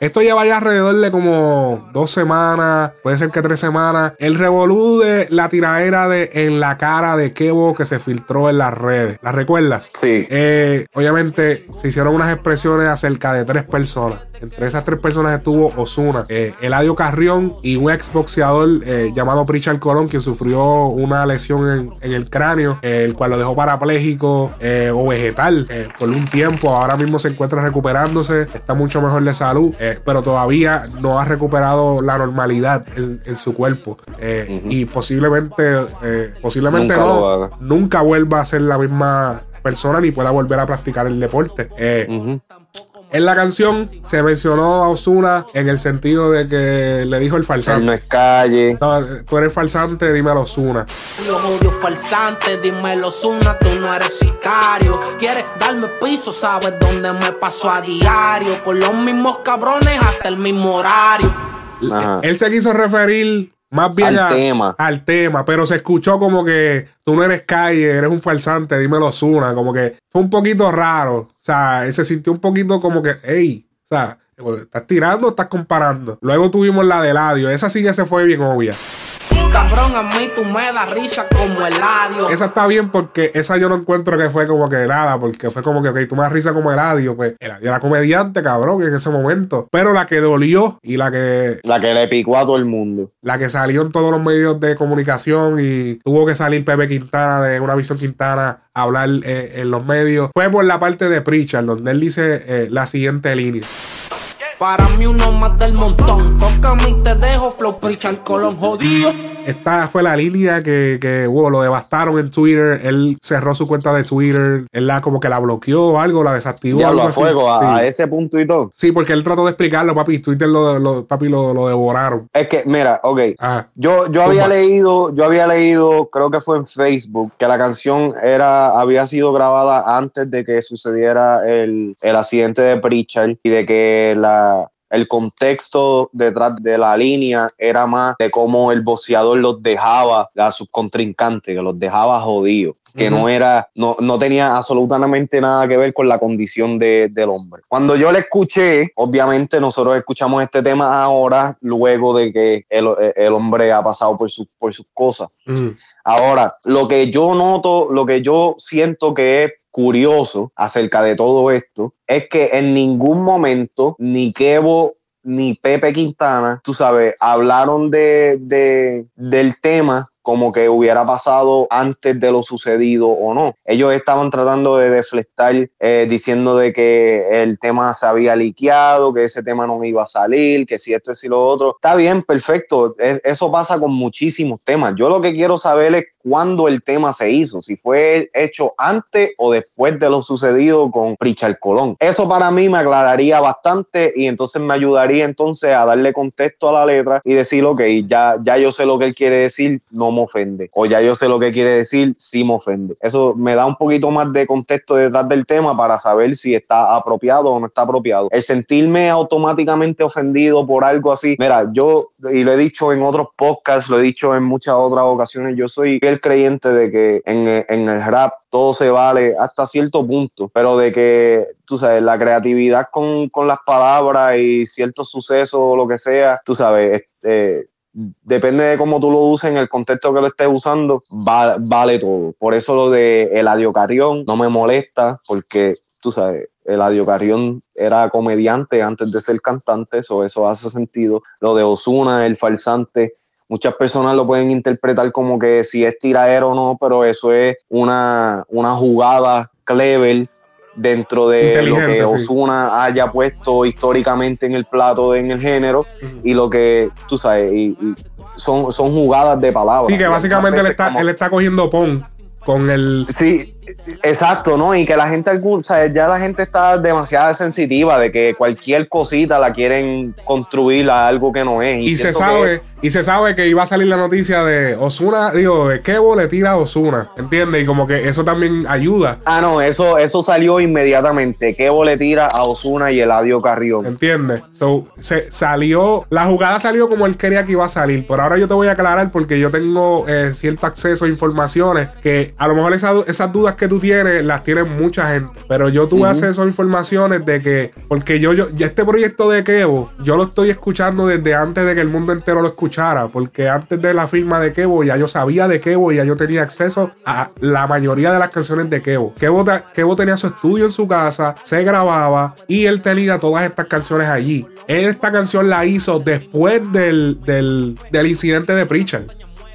Esto lleva ya alrededor de como dos semanas, puede ser que tres semanas. El revolú de la tiradera de en la cara de Kevo que se filtró en las redes. ¿La recuerdas? Sí. Eh, obviamente se hicieron unas expresiones acerca de tres personas. Entre esas tres personas estuvo Osuna, eh, Eladio Carrión y un exboxeador eh, llamado Pritchard Colón, quien sufrió una lesión en, el cráneo, eh, el cual lo dejó parapléjico eh, o vegetal por un tiempo. Ahora mismo se encuentra recuperándose, está mucho mejor de salud, pero todavía no ha recuperado la normalidad en, su cuerpo. Y posiblemente, posiblemente nunca no, nunca vuelva a ser la misma persona ni pueda volver a practicar el deporte. En la canción se mencionó a Osuna en el sentido de que le dijo el falsante. no es calle. No, tú eres falsante, dímelo Osuna. Los odio falsante, dímelo Osuna, tú no eres sicario. Quieres darme piso, sabes dónde me paso a diario. Por los mismos cabrones hasta el mismo horario. Él se quiso referir más bien al tema. Al tema, pero se escuchó como que tú no eres calle, eres un falsante, dímelo Zuna. Como que fue un poquito raro. O sea, él se sintió un poquito como que, hey, o sea, estás tirando o estás comparando. Luego tuvimos la de Ladio. Esa sí que se fue bien obvia. Cabrón, a mí tú me das risa como el Eladio. Esa está bien porque esa yo no encuentro que fue como que nada, porque fue como que, ok, tú me das risa como el Eladio. Pues el era comediante, cabrón, en ese momento. Pero la que dolió y la que. La que le picó a todo el mundo. La que salió en todos los medios de comunicación y tuvo que salir Pepe Quintana de una visión Quintana a hablar eh, en los medios. Fue por la parte de Pritchard, donde él dice eh, la siguiente línea. Para mí uno más del montón. A mí te dejo flow colón jodido. Esta fue la línea que, que lo devastaron en Twitter. Él cerró su cuenta de Twitter. Él la como que la bloqueó o algo, la desactivó. Ya lo a fuego, a, ese punto y todo. Sí, porque él trató de explicarlo, papi. Twitter lo, papi, lo, lo, devoraron. Es que, mira, ok. Yo, yo había leído, yo había leído, creo que fue en Facebook, que la canción era, había sido grabada antes de que sucediera el, el accidente de Pritchard y de que la el contexto detrás de la línea era más de cómo el boxeador los dejaba a sus contrincantes, que los dejaba jodidos que no era, no, no, tenía absolutamente nada que ver con la condición de, del hombre. Cuando yo le escuché, obviamente nosotros escuchamos este tema ahora, luego de que el, el hombre ha pasado por, su, por sus cosas. Ahora, lo que yo noto, lo que yo siento que es curioso acerca de todo esto es que en ningún momento ni Kevo ni Pepe Quintana, tú sabes, hablaron de, de, del tema como que hubiera pasado antes de lo sucedido o no. Ellos estaban tratando de deflectar eh, diciendo de que el tema se había liqueado, que ese tema no iba a salir, que si esto es y lo otro. Está bien, perfecto. eso pasa con muchísimos temas. Yo lo que quiero saber es cuándo el tema se hizo, si fue hecho antes o después de lo sucedido con Richard Colón. Eso para mí me aclararía bastante y entonces me ayudaría entonces a darle contexto a la letra y decir, ok, ya, ya yo sé lo que él quiere decir, no me ofende. O ya yo sé lo que quiere decir, sí me ofende. Eso me da un poquito más de contexto detrás del tema para saber si está apropiado o no está apropiado. El sentirme automáticamente ofendido por algo así, mira, yo, y lo he dicho en otros podcasts, lo he dicho en muchas otras ocasiones, yo soy el creyente de que en, en el rap todo se vale hasta cierto punto, pero de que, tú sabes, la creatividad con, con las palabras y ciertos sucesos lo que sea, tú sabes, este, depende de cómo tú lo uses en el contexto que lo estés usando, vale todo. Por eso lo de Eladio Carrión no me molesta, porque tú sabes, Eladio Carrión era comediante antes de ser cantante, eso, eso hace sentido. Lo de Osuna, el falsante, muchas personas lo pueden interpretar como que si es tiraero o no, pero eso es una, una jugada clever dentro de lo que Osuna haya puesto históricamente en el plato en el género y lo que tú sabes y, son, son jugadas de palabras. Sí, que básicamente él está, él está cogiendo pon con el. Sí, exacto, ¿no? Y que la gente, o sea, ya la gente está demasiado sensitiva de que cualquier cosita la quieren construir a algo que no es. Y, se sabe, y se sabe que iba a salir la noticia de Osuna, digo, de Kevo le tira a Osuna, ¿entiendes? Y como que eso también ayuda. Ah, no, eso, eso salió inmediatamente. Kevo le tira a Osuna y Eladio Carrión. ¿Entiendes? So, se salió, la jugada salió como él quería que iba a salir. Pero ahora yo te voy a aclarar porque yo tengo eh, cierto acceso a informaciones que a lo mejor esas dudas que tú tienes las tiene mucha gente. Pero yo tuve acceso a informaciones de que, porque yo, yo, este proyecto de Kevo, yo lo estoy escuchando desde antes de que el mundo entero lo escuchara. Porque antes de la firma de Kevo, ya yo sabía de Kevo y ya yo tenía acceso a la mayoría de las canciones de Kevo. Kevo, Kevo tenía su estudio en su casa, se grababa y él tenía todas estas canciones allí. esta canción la hizo después del, del, del incidente de Preacher.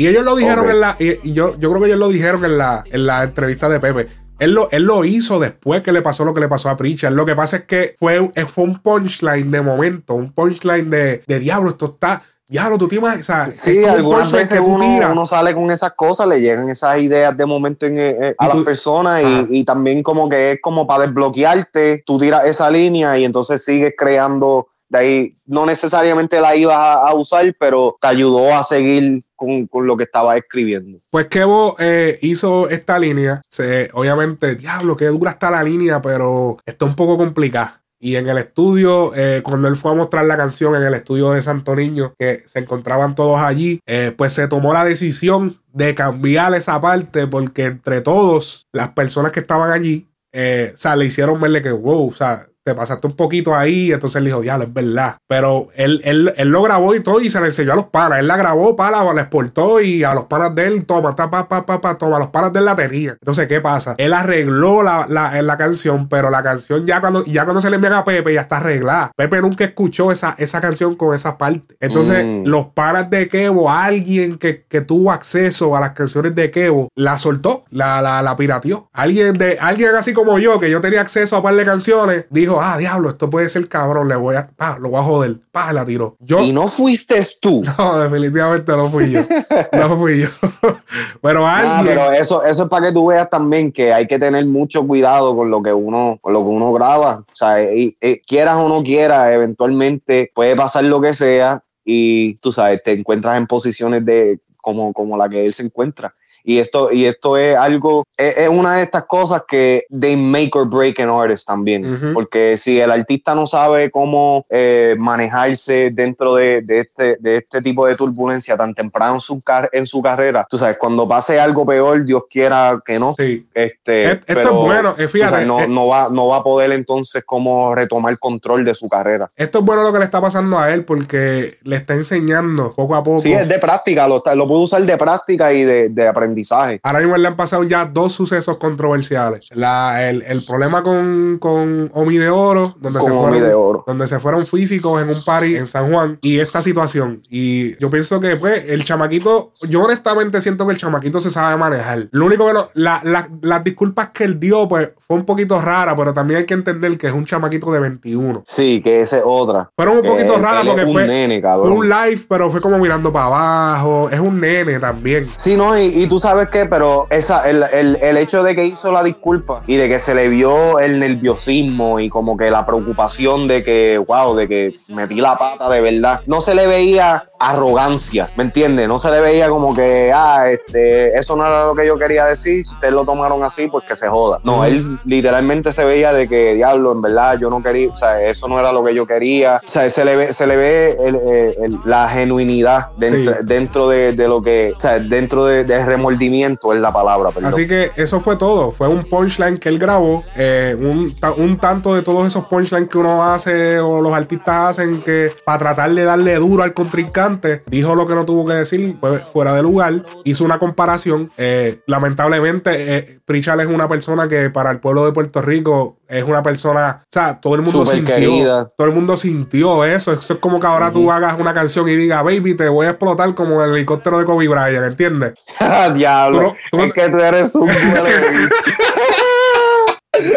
Y ellos lo dijeron en la. Y yo, yo creo que ellos lo dijeron en la, en la entrevista de Pepe. Él lo, él lo hizo después que le pasó lo que le pasó a Preacher. Lo que pasa es que fue, fue un punchline de momento, un punchline de, de diablo, esto está. Diablo, tú te imaginas. sí, algunas veces uno, uno, sale con esas cosas, le llegan esas ideas de momento en, eh, eh, a las personas y, y, también como que es como para desbloquearte, tú tiras esa línea y entonces sigues creando de ahí no necesariamente la ibas a, usar, pero te ayudó a seguir con, lo que estaba escribiendo. Pues Kevo eh, hizo esta línea. Se, obviamente, diablo, qué dura está la línea, pero está un poco complicada. Y en el estudio, eh, cuando él fue a mostrar la canción en el estudio de Santo Niño, que se encontraban todos allí, eh, pues se tomó la decisión de cambiar esa parte porque entre todos, las personas que estaban allí, o sea, le hicieron verle que, wow, o sea, te pasaste un poquito ahí. Entonces él dijo, diablo, es verdad. Pero él, él, él, lo grabó y todo y se le enseñó a los panas. Él la grabó, para, la exportó y a los panas de él, toma, pa, pa, pa, pa, toma, los panas de él la tenía. Entonces, ¿qué pasa? Él arregló la, la, la canción, pero la canción ya cuando, ya cuando se le envía a Pepe ya está arreglada. Pepe nunca escuchó esa, esa canción con esa parte. Entonces, mm. los panas de Kevo, alguien que, que, tuvo acceso a las canciones de Kevo, la soltó, la, la, la pirateó. Alguien de, alguien así como yo, que yo tenía acceso a par de canciones, dijo, ah, diablo, esto puede ser cabrón, le voy a, pa, lo voy a joder, pa, la tiro. Yo, y no fuiste tú. No, definitivamente no fui yo. no fui yo. pero alguien. pero eso, eso es para que tú veas también que hay que tener mucho cuidado con lo que uno, con lo que uno graba. O sea, quieras o no quieras, eventualmente puede pasar lo que sea y tú sabes, te encuentras en posiciones de como, como la que él se encuentra. Y esto, y esto es algo, es, una de estas cosas que they make or break an artist también. Porque si el artista no sabe cómo eh, manejarse dentro de, de, este, de este tipo de turbulencia tan temprano en su, en su carrera, tú sabes, cuando pase algo peor, Dios quiera que no. Sí. Este, esto es bueno, eh, fíjate. no, eh, no, va, no va a poder entonces como retomar control de su carrera. Esto es bueno lo que le está pasando a él porque le está enseñando poco a poco. Sí, es de práctica, lo, lo puede usar de práctica y de, de aprendizaje Ahora mismo le han pasado ya dos sucesos controversiales. el, problema con, con Omi de Oro, donde, se fueron, donde se fueron físicos en un party en San Juan, y esta situación. Y yo pienso que, pues, el chamaquito, yo honestamente siento que el chamaquito se sabe manejar. Lo único que no, las disculpas que él dio, pues, fue un poquito rara, pero también hay que entender que es un chamaquito de 21. Sí, que esa es otra. Fueron un poquito rara porque fue, fue un live, pero fue como mirando para abajo. Es un nene también. Sí, no, y, y tú sabes qué, pero esa, el, el, el, hecho de que hizo la disculpa y de que se le vio el nerviosismo y como que la preocupación de que, wow, de que metí la pata de verdad, no se le veía arrogancia, ¿me entiendes? No se le veía como que, ah, este, eso no era lo que yo quería decir, si ustedes lo tomaron así, pues que se joda. No, él literalmente se veía de que, diablo, en verdad, yo no quería, o sea, eso no era lo que yo quería. O sea, se le ve, se le ve la genuinidad dentro, de, lo que, o sea, dentro de, del remordimiento es la palabra. Así que eso fue todo, fue un punchline que él grabó, eh, un, un tanto de todos esos punchlines que uno hace o los artistas hacen que para tratar de darle duro al contrincante dijo lo que no tuvo que decir, pues, fuera de lugar, hizo una comparación. Eh, lamentablemente, eh, es una persona que para el pueblo de Puerto Rico es una persona, o sea, todo el mundo sintió, todo el mundo sintió eso. Eso es como que ahora tú hagas una canción y digas, baby, te voy a explotar como el helicóptero de Kobe Bryant, ¿entiendes? Diablo, es que tú eres un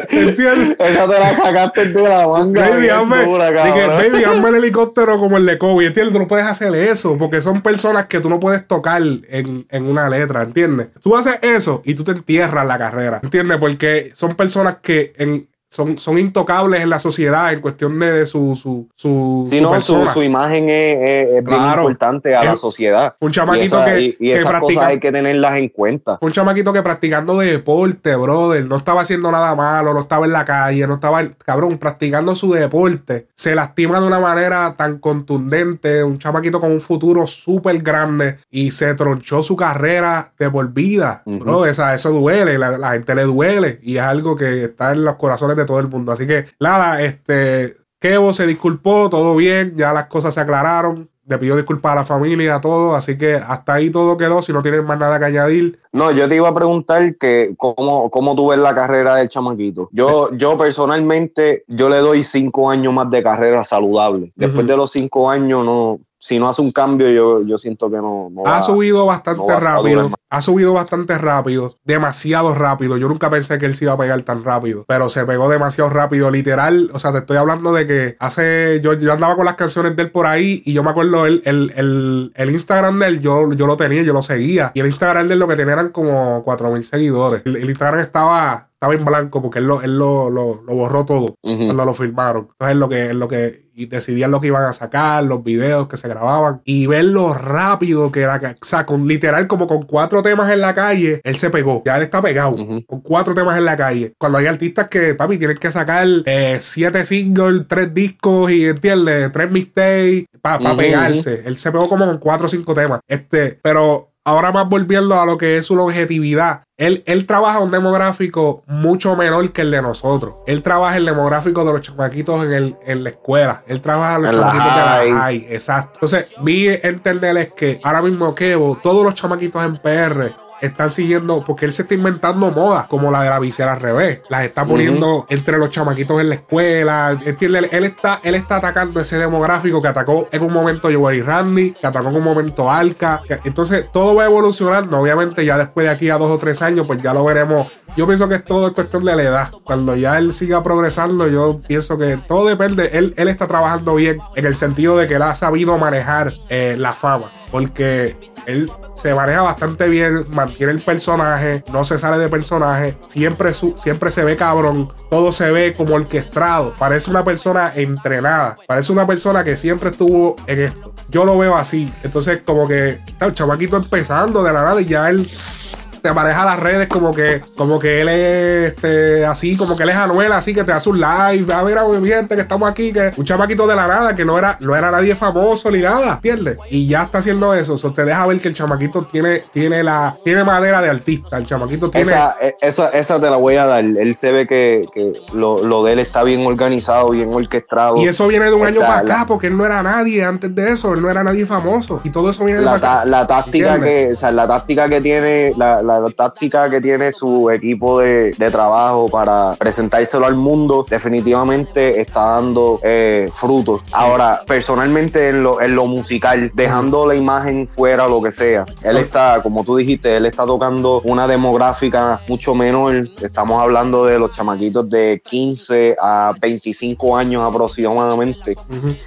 ¿Entiendes? Esa te la sacaste de la manga. Baby, hazme, baby, hazme el helicóptero como el de Kobe. ¿Entiendes? Tú no puedes hacer eso porque son personas que tú no puedes tocar en, en una letra. ¿Entiendes? Tú haces eso y tú te entierras la carrera. ¿Entiendes? Porque son personas que en, son, son intocables en la sociedad en cuestión de, su, su, su, sí, no, su, imagen es, bien importante a la sociedad. Un chamaquito que, y, esas cosas hay que tenerlas en cuenta. Un chamaquito que practicando deporte, brother, no estaba haciendo nada malo, no estaba en la calle, no estaba, cabrón, practicando su deporte, se lastima de una manera tan contundente, un chamaquito con un futuro súper grande y se tronchó su carrera de por vida, bro, esa, eso duele, la, la gente le duele y es algo que está en los corazones de todo el mundo. Así que, nada, este, Kevo se disculpó, todo bien, ya las cosas se aclararon. Le pidió disculpas a la familia, a todo, así que hasta ahí todo quedó, si no tienen más nada que añadir. No, yo te iba a preguntar que cómo, cómo tú ves la carrera del chamaquito. Yo, yo personalmente, yo le doy cinco años más de carrera saludable. Después de los cinco años, no, si no hace un cambio, yo, yo siento que no. ha subido bastante rápido. Ha subido bastante rápido. Demasiado rápido. Yo nunca pensé que él se iba a pegar tan rápido. Pero se pegó demasiado rápido. Literal. O sea, te estoy hablando de que hace. Yo, yo andaba con las canciones de él por ahí. Y yo me acuerdo el, el, el, Instagram de él. Yo, yo lo tenía, yo lo seguía. Y el Instagram de él lo que tenía eran como 4000 seguidores. el Instagram estaba estaba en blanco porque él lo, él lo, lo, borró todo cuando lo filmaron. Entonces, lo que, lo que y decidían lo que iban a sacar, los videos que se grababan y ver lo rápido que era. O sea, con literal, como con cuatro temas en la calle, él se pegó. Ya él está pegado con cuatro temas en la calle. Cuando hay artistas que, papi, tienen que sacar eh, siete singles, tres discos y, ¿entiendes? Tres mixtapes para pegarse. Él se pegó como con cuatro o cinco temas. Este, pero ahora más volviendo a lo que es su longevidad, él, él, trabaja un demográfico mucho menor que el de nosotros. Él trabaja el demográfico de los chamaquitos en, el, en la escuela. Él trabaja los chamaquitos de la high. Exacto. Entonces, vi entenderles que ahora mismo Kevo, todos los chamaquitos en PR están siguiendo, porque él se está inventando moda, como la de la visera al revés. Las está poniendo entre los chamaquitos en la escuela. Él, él, está, él está atacando ese demográfico que atacó en un momento Joey Randy, que atacó en un momento Alka. Entonces, todo va evolucionando. Obviamente, ya después de aquí a dos o tres años, pues ya lo veremos. Yo pienso que es todo cuestión de la edad. Cuando ya él siga progresando, yo pienso que todo depende. Él, él está trabajando bien en el sentido de que él ha sabido manejar eh, la fama. Porque él se maneja bastante bien, mantiene el personaje, no se sale de personaje, siempre, su, siempre se ve cabrón, todo se ve como orquestado, parece una persona entrenada, parece una persona que siempre estuvo en esto. Yo lo veo así, entonces como que el chamaquito empezando de la nada y ya él te maneja las redes como que, como que él es este, así, como que él es Anuel, así que te hace un live. A ver, a mi gente, que estamos aquí, que un chamaquito de la nada, que no era, no era nadie famoso ni nada, ¿entiendes? Y ya está haciendo eso. O te deja ver que el chamaquito tiene, tiene la, tiene madera de artista. El chamaquito tiene. Esa, e, esa, esa te la voy a dar. Él se ve que, que lo, lo, de él está bien organizado, bien orquestado. Y eso viene de un año para acá, porque él no era nadie antes de eso, él no era nadie famoso. Y todo eso viene de la, acá. La táctica que, o sea, la táctica que tiene, la, la táctica que tiene su equipo de, trabajo para presentárselo al mundo, definitivamente está dando eh, frutos. Ahora, personalmente en lo, en lo musical, dejando la imagen fuera, lo que sea, él está, como tú dijiste, él está tocando una demográfica mucho menor. Estamos hablando de los chamaquitos de 15 a 25 años aproximadamente.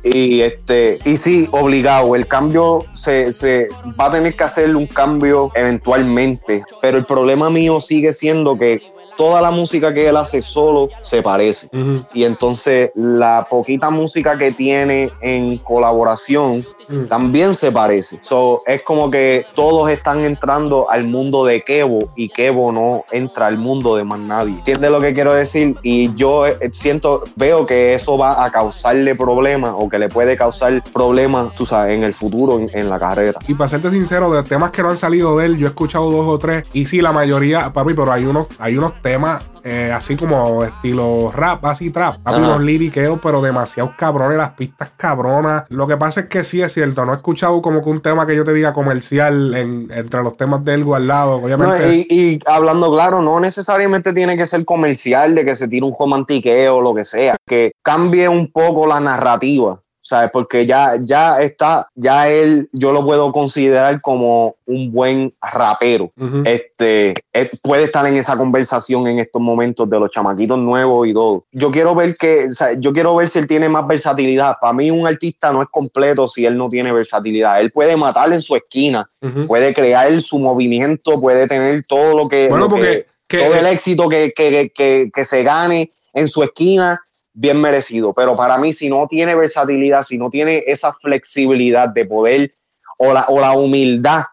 Y este, y sí, obligado, el cambio se, se va a tener que hacer un cambio eventualmente, pero el problema mío sigue siendo que toda la música que él hace solo se parece. Y entonces la poquita música que tiene en colaboración también se parece. So, es como que todos están entrando al mundo de Kevo y Kevo no entra al mundo de más nadie. ¿Entiendes lo que quiero decir? Y yo eh, siento, veo que eso va a causarle problemas o que le puede causar problemas, tú sabes, en el futuro, en, la carrera. Y para serte sincero, de los temas que no han salido de él, yo he escuchado dos o tres. Y sí, la mayoría, papi, pero hay unos, hay unos temas eh, así como estilo rap, así trap. Hay unos liriqueos, pero demasiado cabrones, las pistas cabronas. Lo que pasa es que sí es cierto, no he escuchado como que un tema que yo te diga comercial entre los temas de él guardado. Obviamente. y, hablando claro, no necesariamente tiene que ser comercial, de que se tire un romantiqueo o lo que sea. Que cambie un poco la narrativa. ¿Sabes? Porque ya, ya está, ya él, yo lo puedo considerar como un buen rapero. Este, puede estar en esa conversación en estos momentos de los chamaquitos nuevos y todo. Yo quiero ver que, yo quiero ver si él tiene más versatilidad. Para mí un artista no es completo si él no tiene versatilidad. Él puede matar en su esquina, puede crear su movimiento, puede tener todo lo que, todo el éxito que, que, que, que se gane en su esquina, bien merecido. Pero para mí, si no tiene versatilidad, si no tiene esa flexibilidad de poder o la, o la humildad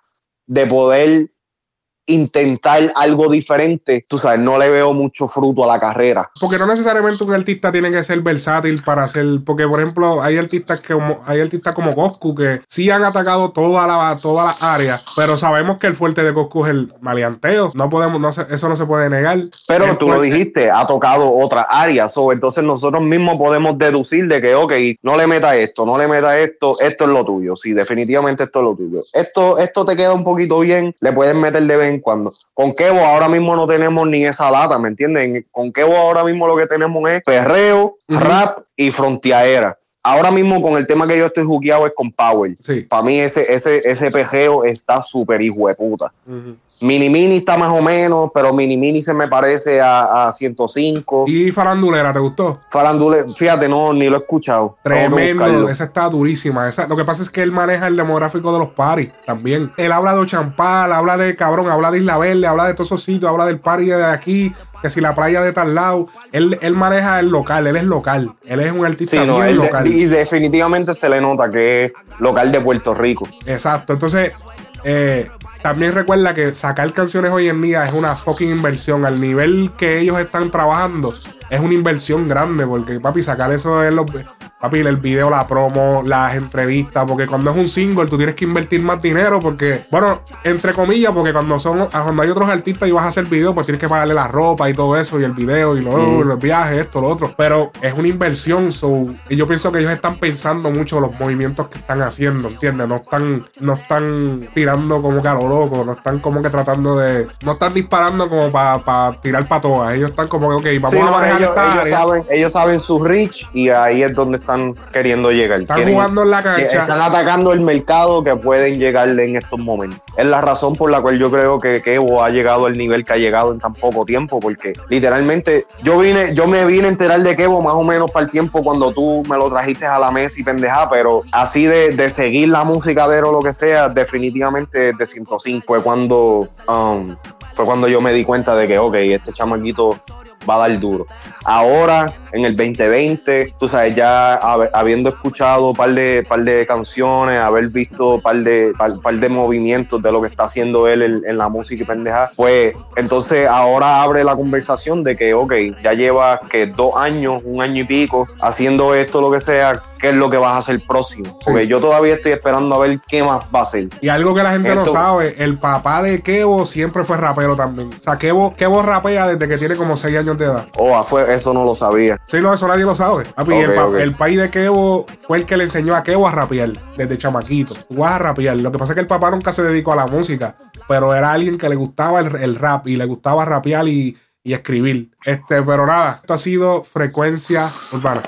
de poder intentar algo diferente, tú sabes, no le veo mucho fruto a la carrera. Porque no necesariamente un artista tiene que ser versátil para hacer, porque por ejemplo, hay artistas que hay artistas como Coscu que sí han atacado toda la todas las áreas, pero sabemos que el fuerte de Coscu es el maleanteo, no podemos no eso no se puede negar. Pero tú lo dijiste, ha tocado otras áreas, o entonces nosotros mismos podemos deducir de que ok, no le meta esto, no le meta esto, esto es lo tuyo, sí, definitivamente esto es lo tuyo. Esto esto te queda un poquito bien, le puedes meter de cuando. Con Kevo ahora mismo no tenemos ni esa lata, ¿me entienden? Con Kevo ahora mismo lo que tenemos es perreo, rap y frontiaera. Ahora mismo con el tema que yo estoy jugueado es con Power. Para mí ese, ese, ese pejeo está súper hijo de puta. Mini Mini está más o menos, pero Mini Mini se me parece a, a 105. ¿Y Farandulera te gustó? Farandulera, fíjate, no, ni lo he escuchado. Tremendo, esa está durísima. Esa, lo que pasa es que él maneja el demográfico de los paris también. Él habla de Ochampal, habla de cabrón, habla de Isla Verde, habla de todos esos sitios, habla del party de aquí, que si la playa de tal lado. Él, él maneja el local, él es local. Él es un artista sí, local. y definitivamente se le nota que es local de Puerto Rico. Exacto, entonces... Eh, también recuerda que sacar canciones hoy en día es una fucking inversión. Al nivel que ellos están trabajando, es una inversión grande. Porque, papi, sacar eso es lo. Papi, el video, la promo, las entrevistas. Porque cuando es un single, tú tienes que invertir más dinero. Porque, bueno, entre comillas, porque cuando son cuando hay otros artistas y vas a hacer video, pues tienes que pagarle la ropa y todo eso, y el video, y luego los viajes, esto, lo otro. Pero es una inversión. y yo pienso que ellos están pensando mucho los movimientos que están haciendo, ¿entiendes? No están, no están tirando como que a lo loco, no están como que tratando de. No están disparando como para tirar para todas. Ellos están como que, ok, vamos a manejar ellos, Saben, ellos saben su reach y ahí es donde están queriendo llegar. Están jugando en la cancha. Están atacando el mercado que pueden llegarle en estos momentos. Es la razón por la cual yo creo que Kevo ha llegado al nivel que ha llegado en tan poco tiempo, porque literalmente yo vine, yo me vine a enterar de Kevo más o menos para el tiempo cuando tú me lo trajiste a la mesa y pendeja, pero así de, de seguir la música de o lo que sea, definitivamente de 105 fue cuando um, fue cuando yo me di cuenta de que, ok, este chamaquito va a dar duro. Ahora, en el 2020, tú sabes, ya habiendo escuchado un par de, par de canciones, haber visto un par de, par, de movimientos de lo que está haciendo él en, la música y pendeja, pues entonces ahora abre la conversación de que, ok, ya lleva que dos años, un año y pico, haciendo esto, lo que sea, qué es lo que vas a hacer próximo. Porque yo todavía estoy esperando a ver qué más va a hacer. Y algo que la gente no sabe, el papá de Kevo siempre fue rapero también. O sea, Kevo, Kevo rapea desde que tiene como seis años de edad. Oh, fue, eso no lo sabía. Sí, no, eso nadie lo sabe. el, país de Kevo fue el que le enseñó a Kevo a rapear desde chamaquito. Tú a rapear. Lo que pasa es que el papá nunca se dedicó a la música, pero era alguien que le gustaba el, rap y le gustaba rapear y, y escribir. Este, pero nada, esto ha sido frecuencia urbana.